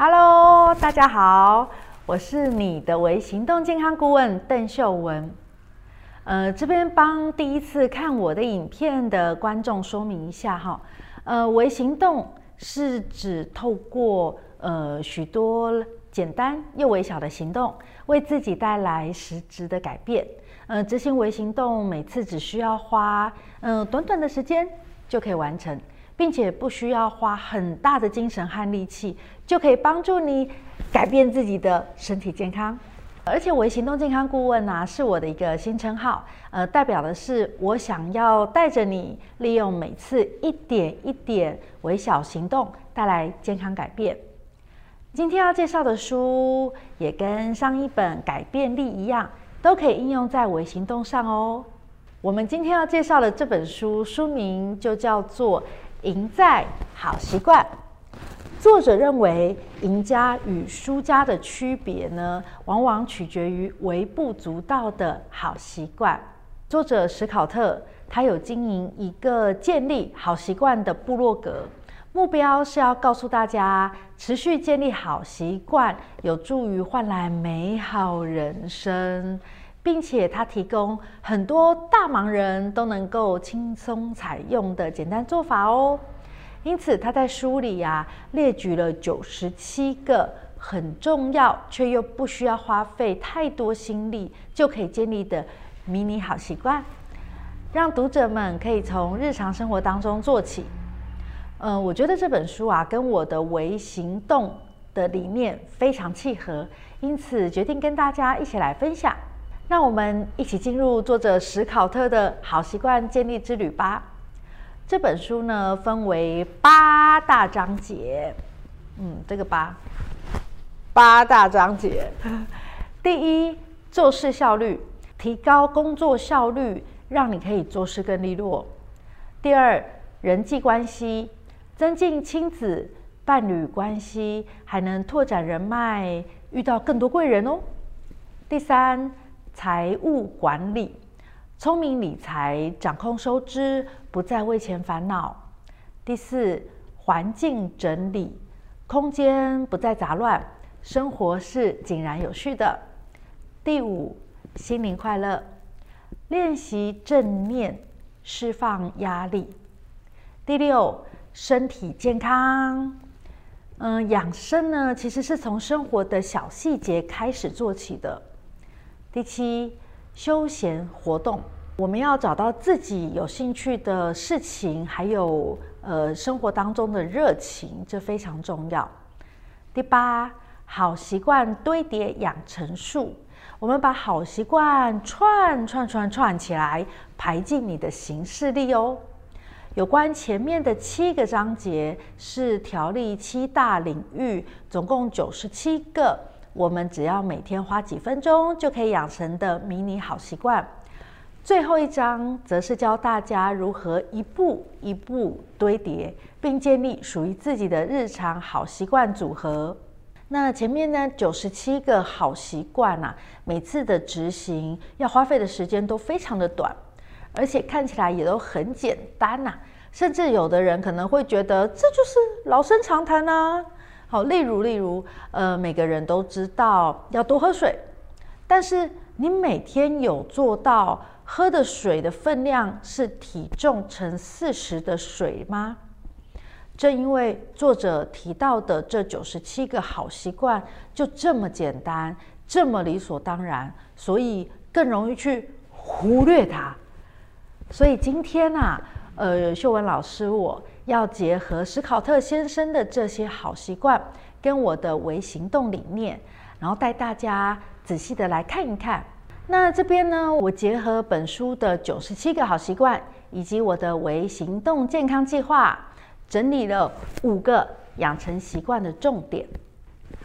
Hello，大家好，我是你的微行动健康顾问邓秀文。呃，这边帮第一次看我的影片的观众说明一下哈。呃，微行动是指透过呃许多简单又微小的行动，为自己带来实质的改变。呃，执行微行动每次只需要花嗯、呃、短短的时间就可以完成。并且不需要花很大的精神和力气，就可以帮助你改变自己的身体健康。而且，微行动健康顾问呢、啊，是我的一个新称号，呃，代表的是我想要带着你，利用每次一点一点微小行动，带来健康改变。今天要介绍的书，也跟上一本《改变力》一样，都可以应用在微行动上哦。我们今天要介绍的这本书，书名就叫做。赢在好习惯。作者认为，赢家与输家的区别呢，往往取决于微不足道的好习惯。作者史考特，他有经营一个建立好习惯的部落格，目标是要告诉大家，持续建立好习惯有助于换来美好人生。并且他提供很多大忙人都能够轻松采用的简单做法哦。因此他在书里呀、啊、列举了九十七个很重要却又不需要花费太多心力就可以建立的迷你好习惯，让读者们可以从日常生活当中做起。嗯、我觉得这本书啊跟我的微行动的理念非常契合，因此决定跟大家一起来分享。让我们一起进入作者史考特的好习惯建立之旅吧。这本书呢，分为八大章节。嗯，这个八，八大章节。第一，做事效率，提高工作效率，让你可以做事更利落。第二，人际关系，增进亲子、伴侣关系，还能拓展人脉，遇到更多贵人哦。第三，财务管理，聪明理财，掌控收支，不再为钱烦恼。第四，环境整理，空间不再杂乱，生活是井然有序的。第五，心灵快乐，练习正念，释放压力。第六，身体健康，嗯，养生呢，其实是从生活的小细节开始做起的。第七，休闲活动，我们要找到自己有兴趣的事情，还有呃生活当中的热情，这非常重要。第八，好习惯堆叠养成术，我们把好习惯串串串串起来，排进你的行事历哦。有关前面的七个章节是条例七大领域，总共九十七个。我们只要每天花几分钟就可以养成的迷你好习惯。最后一章则是教大家如何一步一步堆叠，并建立属于自己的日常好习惯组合。那前面呢，九十七个好习惯啊，每次的执行要花费的时间都非常的短，而且看起来也都很简单呐，甚至有的人可能会觉得这就是老生常谈啊。好，例如，例如，呃，每个人都知道要多喝水，但是你每天有做到喝的水的分量是体重乘四十的水吗？正因为作者提到的这九十七个好习惯就这么简单，这么理所当然，所以更容易去忽略它。所以今天啊，呃，秀文老师我。要结合史考特先生的这些好习惯，跟我的微行动理念，然后带大家仔细的来看一看。那这边呢，我结合本书的九十七个好习惯，以及我的微行动健康计划，整理了五个养成习惯的重点。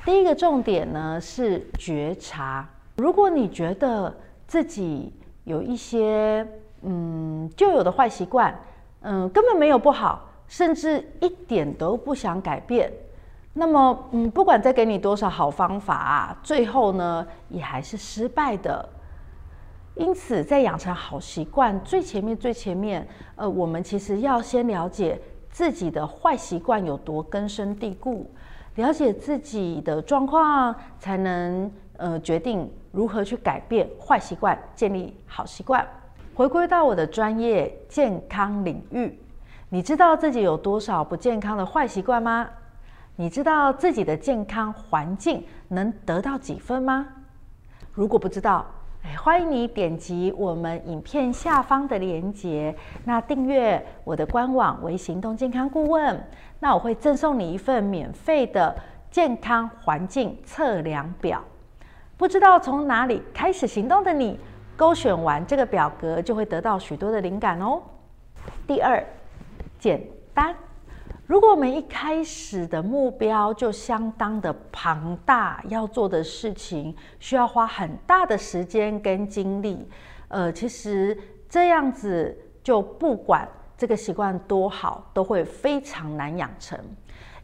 第一个重点呢是觉察。如果你觉得自己有一些嗯旧有的坏习惯，嗯根本没有不好。甚至一点都不想改变，那么，嗯，不管再给你多少好方法啊，最后呢，也还是失败的。因此，在养成好习惯最前面、最前面，呃，我们其实要先了解自己的坏习惯有多根深蒂固，了解自己的状况，才能呃决定如何去改变坏习惯，建立好习惯。回归到我的专业健康领域，你知道自己有多少不健康的坏习惯吗？你知道自己的健康环境能得到几分吗？如果不知道，哎，欢迎你点击我们影片下方的链接，那订阅我的官网为行动健康顾问，那我会赠送你一份免费的健康环境测量表。不知道从哪里开始行动的你，勾选完这个表格就会得到许多的灵感哦。第二，简单。如果我们一开始的目标就相当的庞大，要做的事情需要花很大的时间跟精力，呃，其实这样子就不管这个习惯多好，都会非常难养成。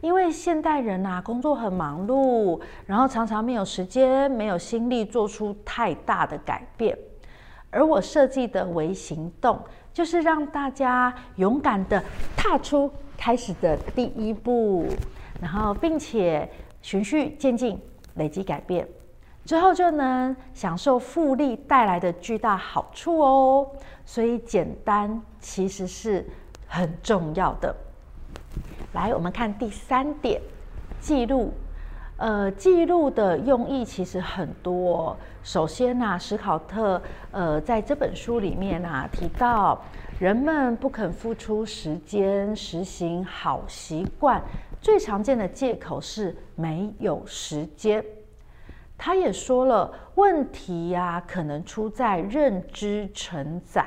因为现代人啊，工作很忙碌，然后常常没有时间、没有心力做出太大的改变。而我设计的微行动，就是让大家勇敢的踏出。开始的第一步，然后并且循序渐进，累积改变，之后就能享受复利带来的巨大好处哦。所以简单其实是很重要的。来，我们看第三点，记录。呃，记录的用意其实很多。首先呢、史考特呃在这本书里面啊提到，人们不肯付出时间实行好习惯，最常见的借口是没有时间。他也说了，问题呀、可能出在认知承载，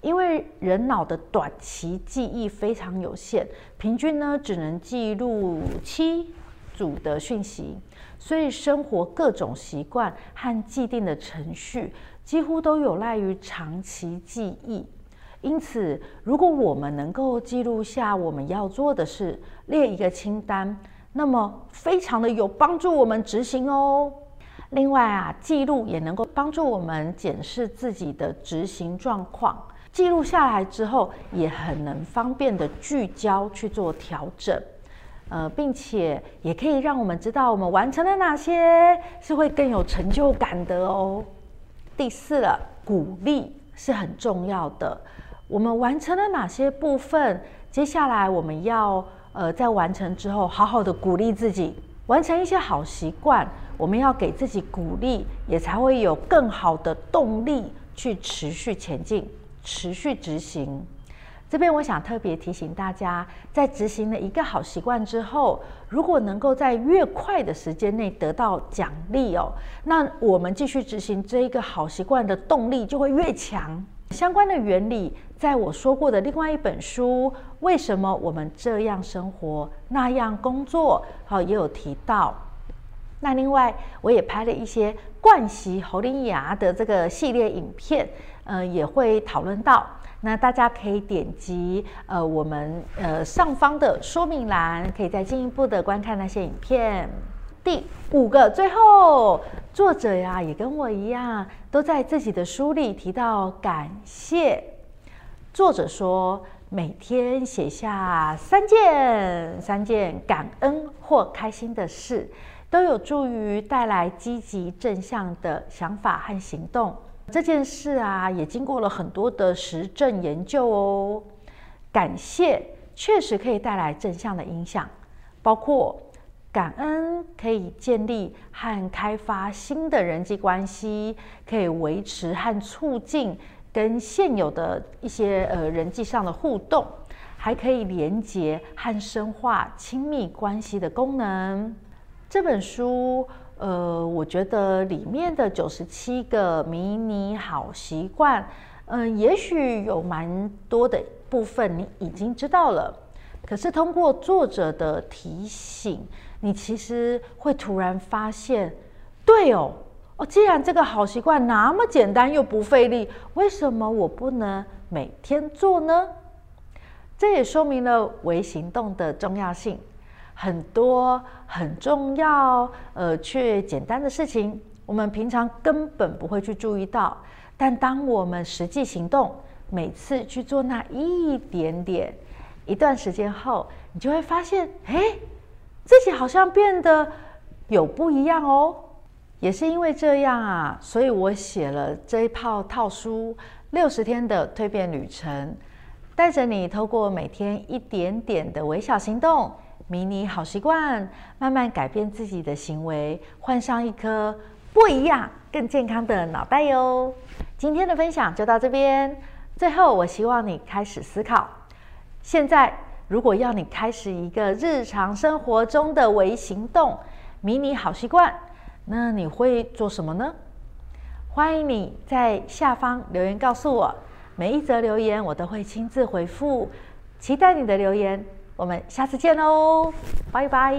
因为人脑的短期记忆非常有限，平均呢只能记录七组的讯息，所以生活各种习惯和既定的程序几乎都有赖于长期记忆。因此，如果我们能够记录下我们要做的事，列一个清单，那么非常的有帮助我们执行哦。另外啊，记录也能够帮助我们检视自己的执行状况。记录下来之后，也很能方便的聚焦去做调整。呃，并且也可以让我们知道我们完成了哪些，是会更有成就感的哦。第四了，鼓励是很重要的。我们完成了哪些部分？接下来我们要呃，在完成之后，好好的鼓励自己，完成一些好习惯。我们要给自己鼓励，也才会有更好的动力去持续前进，持续执行。这边我想特别提醒大家，在执行了一个好习惯之后，如果能够在越快的时间内得到奖励哦，那我们继续执行这一个好习惯的动力就会越强。相关的原理，在我说过的另外一本书《为什么我们这样生活那样工作》好也有提到。那另外，我也拍了一些惯习侯玲雅的这个系列影片，呃，也会讨论到。那大家可以点击呃我们呃上方的说明栏，可以再进一步的观看那些影片。第五个，最后作者呀也跟我一样，都在自己的书里提到感谢。作者说，每天写下三件三件感恩或开心的事，都有助于带来积极正向的想法和行动。这件事啊，也经过了很多的实证研究哦。感谢确实可以带来正向的影响，包括感恩可以建立和开发新的人际关系，可以维持和促进跟现有的一些呃人际上的互动，还可以连接和深化亲密关系的功能。这本书。呃，我觉得里面的九十七个迷你好习惯，嗯、也许有蛮多的部分你已经知道了。可是通过作者的提醒，你其实会突然发现，对哦，哦，既然这个好习惯那么简单又不费力，为什么我不能每天做呢？这也说明了微行动的重要性。很多很重要，呃，却简单的事情，我们平常根本不会去注意到。但当我们实际行动，每次去做那一点点，一段时间后，你就会发现，哎，自己好像变得有不一样哦。也是因为这样啊，所以我写了这一套套书《六十天的蜕变旅程》，带着你透过每天一点点的微小行动、迷你好习惯，慢慢改变自己的行为，换上一颗不一样、更健康的脑袋哟。今天的分享就到这边。最后，我希望你开始思考：现在如果要你开始一个日常生活中的微行动、迷你好习惯。那你会做什么呢？欢迎你在下方留言告诉我，每一则留言我都会亲自回复，期待你的留言，我们下次见喽，拜拜。